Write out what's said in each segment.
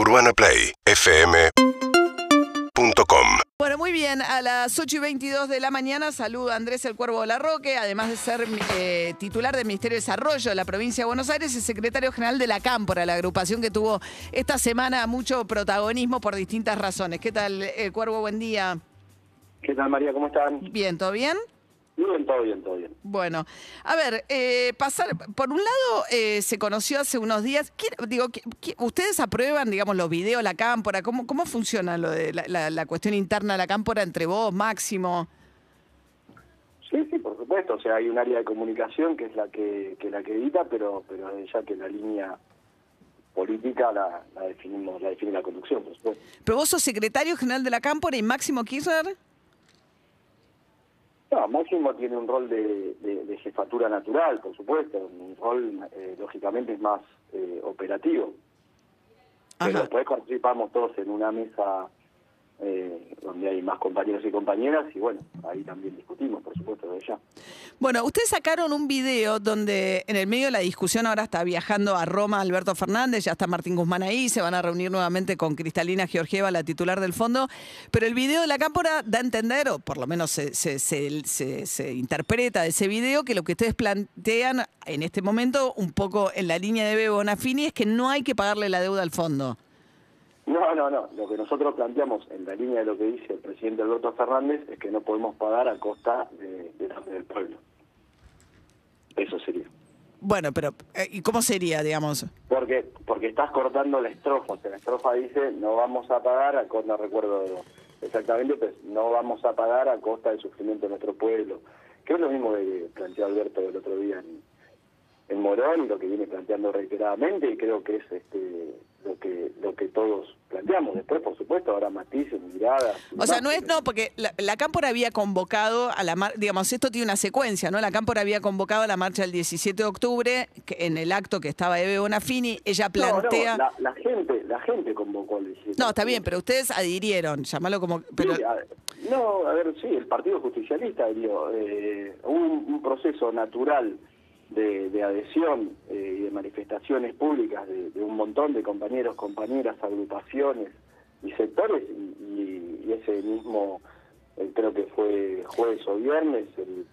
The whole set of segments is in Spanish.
UrbanaPlayFM.com Bueno, muy bien, a las 8 y 22 de la mañana saluda Andrés El Cuervo Larroque, además de ser eh, titular del Ministerio de Desarrollo de la provincia de Buenos Aires, es secretario general de la Cámpora, la agrupación que tuvo esta semana mucho protagonismo por distintas razones. ¿Qué tal, eh, Cuervo? Buen día. ¿Qué tal, María? ¿Cómo están? Bien, ¿todo bien? Bien, todo bien, todo bien. Bueno, a ver, eh, pasar, por un lado eh, se conoció hace unos días, ¿quién- digo, ¿qui- qui- ¿ustedes aprueban, digamos, los videos, la cámpora? ¿Cómo, cómo funciona lo de la, la- la cuestión interna de la cámpora entre vos, Máximo? Sí, sí, por supuesto. O sea, hay un área de comunicación que es la que, que la que edita, pero pero ya que la línea política la, la definimos, la define la conducción, por supuesto. Pero vos sos secretario general de la cámpora y Máximo Kirchner. No, Máximo tiene un rol de, de- de jefatura natural, por supuesto. Un rol, eh, lógicamente, es más eh, operativo. Pero Ajá. después participamos todos en una mesa eh, donde hay más compañeros y compañeras y bueno, ahí también discutimos, por supuesto, de ya. Bueno, ustedes sacaron un video donde en el medio de la discusión ahora está viajando a Roma Alberto Fernández, ya está Martín Guzmán ahí, se van a reunir nuevamente con Cristalina Georgieva, la titular del fondo, pero el video de la cámpora da a entender, o por lo menos se, se- se- se- interpreta de ese video, que lo que ustedes plantean en este momento, un poco en la línea de Bebo Bonafini, es que no hay que pagarle la deuda al fondo. No, no, no. Lo que nosotros planteamos en la línea de lo que dice el presidente Alberto Fernández es que no podemos pagar a costa de, de del pueblo. Eso sería. Bueno, pero eh, ¿y cómo sería, digamos? Porque porque estás cortando la estrofa. O sea, la estrofa dice no vamos a pagar a costa, no recuerdo exactamente, pero no vamos a pagar a costa del sufrimiento de nuestro pueblo. Que es lo mismo que planteó Alberto el otro día en, en Morón y lo que viene planteando reiteradamente y creo que es este lo que lo que todos planteamos. Después, por supuesto, habrá matices, miradas. O sea, no es, no, porque la, la Cámpora había convocado a la mar, digamos, esto tiene una secuencia, ¿no? La Cámpora había convocado a la marcha el 17 de octubre, que en el acto que estaba Eve Bonafini, ella plantea. No, no, la, la gente, la gente convocó el 17. No, está bien, pero ustedes adhirieron, llamalo como. Pero, Sí, a ver, no, a ver, sí, el Partido Justicialista dio eh, hubo un, un proceso natural de, de adhesión eh, y de manifestaciones públicas de, un montón de compañeros, compañeras, agrupaciones y sectores, y, y- y ese mismo, eh, creo que fue jueves o viernes, el-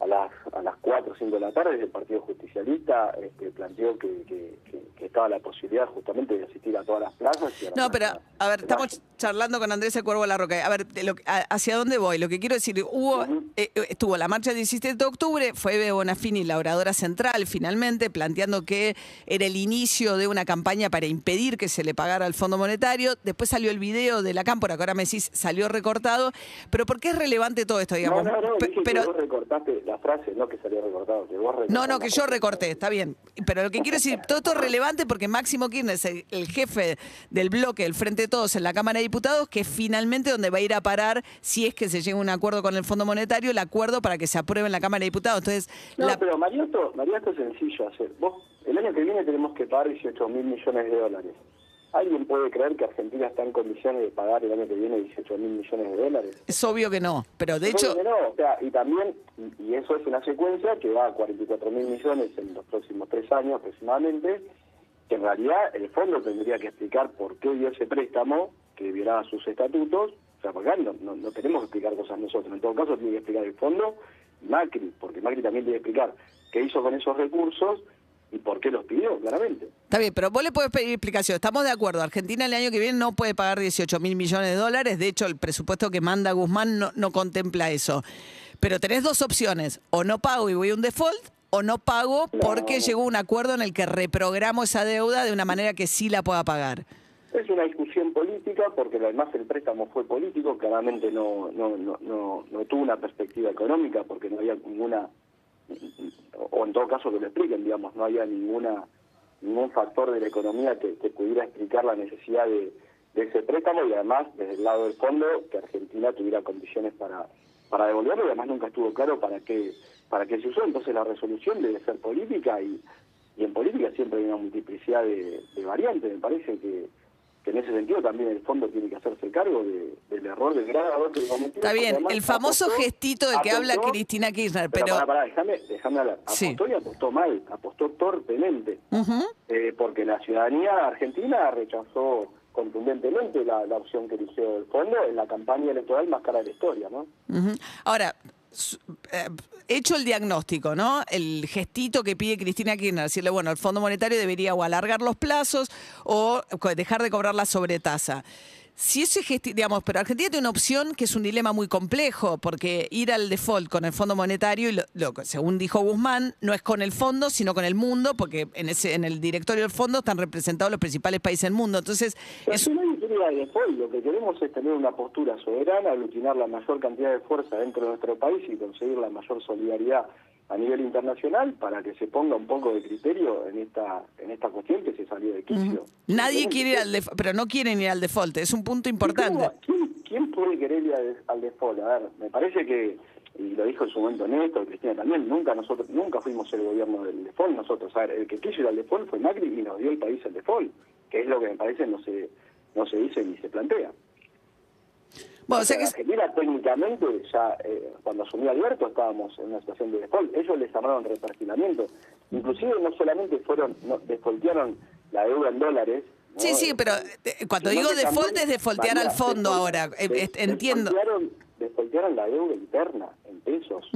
a las a las 4 o 5 de la tarde, el Partido Justicialista este, planteó que, que- que- que estaba la posibilidad justamente de asistir a todas las plazas. y a la no, pero, plaza a ver, estamos charlando con Andrés El Cuervo Larroca. A ver, de lo a- ¿hacia dónde voy? Lo que quiero decir, hubo, eh, eh, estuvo la marcha del 17 de octubre, fue Eve Bonafini, la oradora central, finalmente, planteando que era el inicio de una campaña para impedir que se le pagara al Fondo Monetario. Después salió el video de la Cámpora, que ahora me decís salió recortado. Pero ¿por qué es relevante todo esto, digamos? No, no, no, dije pero, que vos recortaste la frase, no que salió recortado, que vos no, no, que yo recorté, está bien. Pero lo que quiero decir, todo esto es relevante porque Máximo Kirchner es el, el jefe del bloque del Frente de Todos en la Cámara de Diputados, que es finalmente donde va a ir a parar, si es que se llega a un acuerdo con el Fondo Monetario, el acuerdo para que se apruebe en la Cámara de Diputados. Entonces, No, la- pero María, esto es sencillo hacer. Vos, el año que viene tenemos que pagar 18 mil millones de dólares. ¿Alguien puede creer que Argentina está en condiciones de pagar el año que viene 18 mil millones de dólares? es obvio que no. Pero de Yo hecho, creo que no, o sea, y también, y- eso es una secuencia que va a 44 mil millones en los próximos tres años aproximadamente, que en realidad el fondo tendría que explicar por qué dio ese préstamo, que violaba sus estatutos, o sea, porque acá no, no, no tenemos que explicar cosas nosotros, en todo caso tiene que explicar el fondo Macri, porque Macri también tiene que explicar qué hizo con esos recursos y por qué los pidió, claramente. Está bien, pero vos le podés pedir explicación. Estamos de acuerdo. Argentina el año que viene no puede pagar 18 mil millones de dólares. De hecho, el presupuesto que manda Guzmán no, no contempla eso. Pero tenés dos opciones. O no pago y voy a un default, o no pago porque llegó un acuerdo en el que reprogramo esa deuda de una manera que sí la pueda pagar. Es una discusión política porque además el préstamo fue político, claramente no, no, no, no, no tuvo una perspectiva económica porque no había ninguna, o en todo caso que lo expliquen, digamos, no había ninguna ningún factor de la economía que, que pudiera explicar la necesidad de, ese préstamo y además desde el lado del fondo que Argentina tuviera condiciones para, para devolverlo y además nunca estuvo claro para qué, para qué se usó, entonces la resolución debe ser política y, y en política siempre hay una multiplicidad de variantes, me parece que que en ese sentido también el fondo tiene que hacerse cargo del error del gran error que cometió. Está bien, el famoso gestito de que habla Cristina Kirchner, pero... pero... Para, déjame, déjame hablar. Apostó y apostó mal, apostó torpemente, eh, porque la ciudadanía argentina rechazó contundentemente la, la, opción que eligió el fondo en la campaña electoral más cara de la historia, ¿no? Ahora, hecho el diagnóstico, ¿no? El gestito que pide Cristina Kirchner, decirle, bueno, el Fondo Monetario debería o alargar los plazos o dejar de cobrar la sobretasa si ese digamos, pero Argentina tiene una opción que es un dilema muy complejo, porque ir al default con el Fondo Monetario, y lo, según dijo Guzmán, no es con el fondo, sino con el mundo, porque en ese en el directorio del fondo están representados los principales países del mundo. Entonces, es... no hay de default, lo que queremos es tener una postura soberana, aglutinar la mayor cantidad de fuerza dentro de nuestro país y conseguir la mayor solidaridad a nivel internacional para que se ponga un poco de criterio en esta en esta cuestión que se salió de quicio. Nadie quiere ir al default, pero no quieren ir al default, es un punto importante. ¿Quién, puede querer ir al, default? A ver, me parece que y lo dijo en su momento Néstor, Cristina también, nunca nosotros nunca fuimos el gobierno del default nosotros. A ver, el que quiso ir al default fue Macri y nos dio el país al default, que es lo que me parece no se no se dice ni se plantea. Bueno, o sea que... Argentina técnicamente, ya eh, cuando asumió Alberto estábamos en una situación de default. Ellos les llamaron reperfinamiento. Inclusive no solamente fueron, no, defaultearon la deuda en dólares. Sí, sí, pero eh, cuando digo default es defaultear al fondo ahora. Eh, entiendo. Defaultearon, la deuda interna en pesos.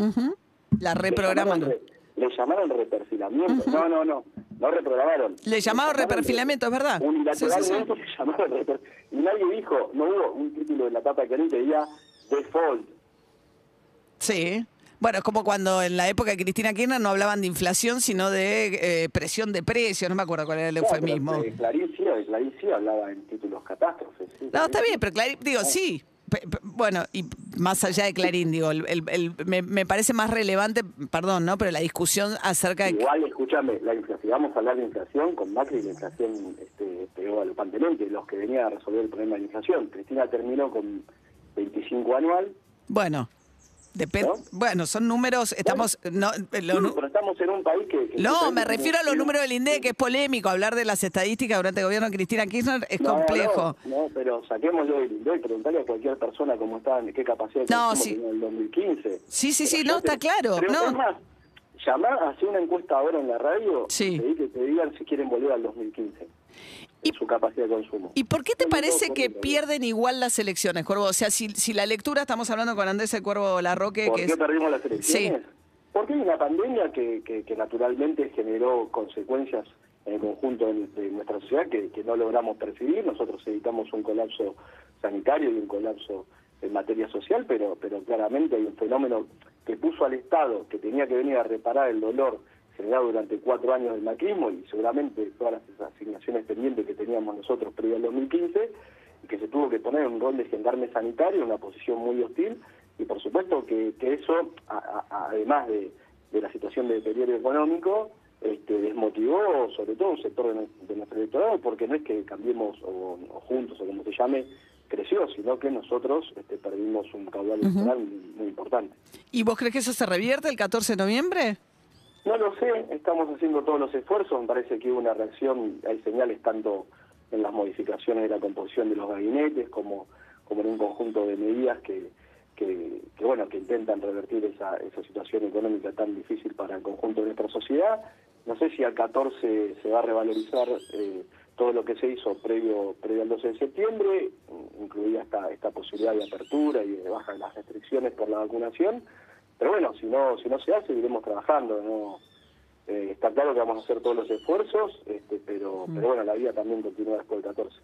La reprograman. Le llamaron, reperfilamiento. No, no, no. No reprogramaron. Le llamaron reperfilamiento, es verdad. Unilateralmente le llamaron reperfilamiento. Y nadie dijo, no hubo un título de la tapa que diga default. Sí. Bueno, es como cuando en la época de Cristina Kirchner no hablaban de inflación, sino de eh, presión de precios, no me acuerdo cuál era el eufemismo. Claro, Clarín sí, hablaba en títulos catástrofes. no, está bien, pero Clarín, digo, sí, bueno, y más allá de Clarín, digo, el, me, parece más relevante, perdón, ¿no? Pero la discusión acerca de... Igual, escúchame, la si vamos a hablar de inflación, con Macri la inflación este, pegó galopantemente, los que venían a resolver el problema de la inflación. Cristina terminó con 25 anual. Bueno, Depende. Bueno, son números, estamos... No, pero estamos en un país que... no, me refiero a los números del INDE, que es polémico. Hablar de las estadísticas durante el gobierno de Cristina Kirchner es complejo. No, pero saquémoslo del INDE y preguntarle a cualquier persona cómo está, qué capacidad no, sí. en el 2015. Sí, sí, sí, no, está claro. Pero no. es más, llamar, hacer una encuesta ahora en la radio sí. y que te digan si quieren volver al 2015 y, su capacidad de consumo. ¿Y por qué te parece que pierden igual las elecciones, Cuervo? O sea, si, si la lectura, estamos hablando con Andrés el Cuervo Larroque... ¿Por que qué perdimos las elecciones? Sí. Porque hay una pandemia que, que, naturalmente generó consecuencias en el conjunto de, nuestra sociedad que, que no logramos percibir. Nosotros evitamos un colapso sanitario y un colapso en materia social, pero, pero claramente hay un fenómeno que puso al Estado, que tenía que venir a reparar el dolor generado durante cuatro años del macrismo y seguramente todas las asignaciones pendientes que teníamos nosotros previo al 2015, y que se tuvo que poner en un rol de gendarme sanitario, una posición muy hostil, y por supuesto que, eso, además de, la situación de deterioro económico, este, desmotivó sobre todo un sector de, nuestro electorado, porque no es que cambiemos o, juntos o como se llame, creció, sino que nosotros este, perdimos un caudal electoral muy importante. ¿Y vos crees que eso se revierte el 14 de noviembre? No lo sé, estamos haciendo todos los esfuerzos, me parece que hubo una reacción, hay señales tanto en las modificaciones de la composición de los gabinetes como, como en un conjunto de medidas que, bueno que intentan revertir esa, esa situación económica tan difícil para el conjunto de nuestra sociedad. No sé si al 14 se va a revalorizar eh, todo lo que se hizo previo previo al 12 de septiembre, incluida esta, esta posibilidad de apertura y de baja de las restricciones por la vacunación pero bueno, si no, si no se hace, iremos trabajando, ¿no? Eh, está claro que vamos a hacer todos los esfuerzos, este, pero, mm. pero bueno, la vida también continúa después del 14.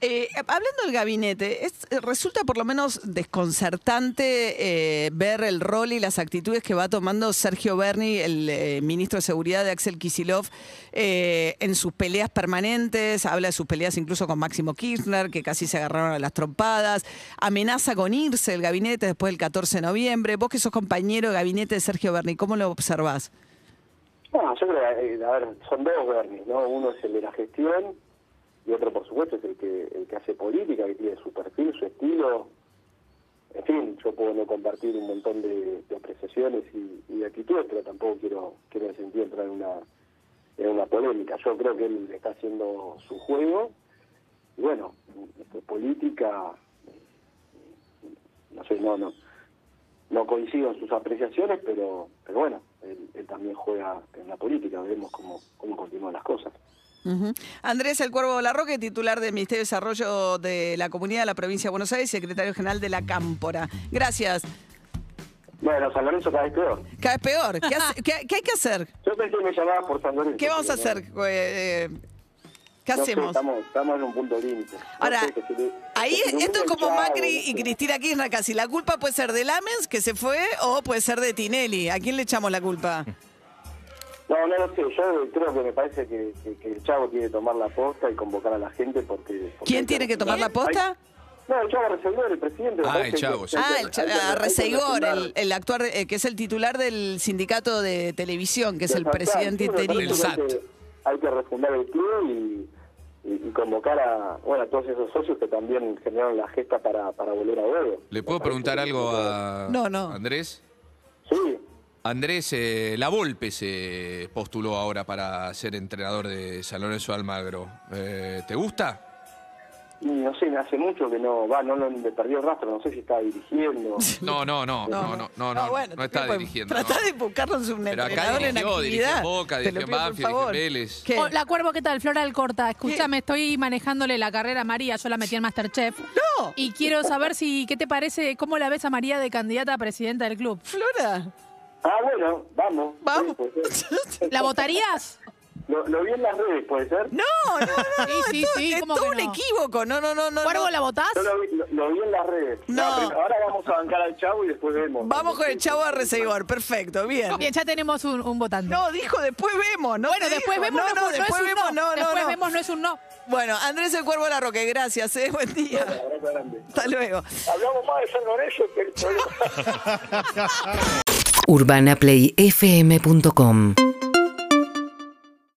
Eh, hablando del gabinete, es, resulta por lo menos desconcertante eh, ver el rol y las actitudes que va tomando Sergio Berni, el eh, ministro de Seguridad de Axel Kisilov, en sus peleas permanentes. Habla de sus peleas incluso con Máximo Kirchner, que casi se agarraron a las trompadas. Amenaza con irse el gabinete después del 14 de noviembre. Vos que sos compañero de gabinete de Sergio Berni, ¿cómo lo observás? Bueno, yo creo que, a ver, son dos Berni, ¿no? Uno es el de la gestión y otro por supuesto es el que el que hace política, que tiene su perfil, su estilo. En fin, yo puedo no compartir un montón de, apreciaciones y, de actitudes, pero tampoco quiero, quiero en ese sentido entrar en una, en una polémica. Yo creo que él está haciendo su juego y bueno, este, política, no sé, no, no, no coincido en sus apreciaciones, pero, pero bueno, él, él también juega en la política, veremos cómo, cómo continúan las cosas. Andrés El Cuervo Larroque, titular del Ministerio de Desarrollo de la Comunidad de la Provincia de Buenos Aires, secretario general de la Cámpora. Gracias. Bueno, San Lorenzo cada vez peor. Cada vez peor. ¿Qué, hace- qué- qué hay que hacer? Yo pensé que me llamabas por San Lorenzo. ¿Qué vamos a hacer? Eh, ¿Qué no sé, hacemos? estamos, estamos en un punto límite. No Ahora, sé, le- ahí esto es como Macri y. Cristina Kirchner casi. La culpa puede ser de Lamens, que se fue, o puede ser de Tinelli. ¿A quién le echamos la culpa? No, no lo sé. Yo creo que me parece que, que- que el Chavo tiene que tomar la posta y convocar a la gente porque... porque ¿Quién tiene que tomar la hay- posta? No, el Chavo Reseguor, el presidente. Ah, el que- Chavo, Ah, el hay cha- que- a hay que Reseigor, el, el actual, eh, que es el titular del sindicato de televisión, que es el presidente interino. El hay SAT. que- Hay que refundar el club y, y- y convocar a, bueno, a todos esos socios que también generaron la gesta para, para volver a Huevo. ¿Le puedo preguntar algo a No, no. Andrés? Andrés, eh, La Volpe se postuló ahora para ser entrenador de San Lorenzo de Almagro. Eh, ¿Te gusta? no sé, hace mucho que no, va, no, no le perdió el rastro, no sé si está dirigiendo. No, no, no, no, no, no, no, bueno, no está dirigiendo. Tratá no. de buscarnos un Pero acá en dirigió, dirigió en Boca, dirigió en Banfield, dirigió en. Vélez. ¿Qué? Hola, Cuervo, ¿qué tal? Flora del Corta. Escúchame, estoy manejándole la carrera a María, yo la metí en Masterchef. No. Y quiero saber si, ¿qué te parece? ¿Cómo la ves a María de candidata a presidenta del club? Flora. Ah, bueno, vamos. Vamos. Sí. ¿La votarías? Lo, lo vi en las redes, ¿puede ser? No, no, no. Sí, sí, esto sí, es ¿cómo todo que un no? equívoco. No, no, no, no. ¿Cuervo no. la votás? Yo lo vi, lo, lo vi en las redes. No. ahora vamos a bancar al chavo y después vemos. Vamos con el chavo a Reseigor. Perfecto, bien. Bien, ya tenemos un, un votante. No, dijo después vemos, ¿no? bueno, después dijo. vemos, No, no, no, no después es un vemos, no. no, no, después no. vemos, no es un no. Bueno, Andrés el Cuervo Larroque, gracias, ¿eh? Buen día. Hasta luego. Hablamos más de San Lorenzo que el problema. urbanaplayfm.com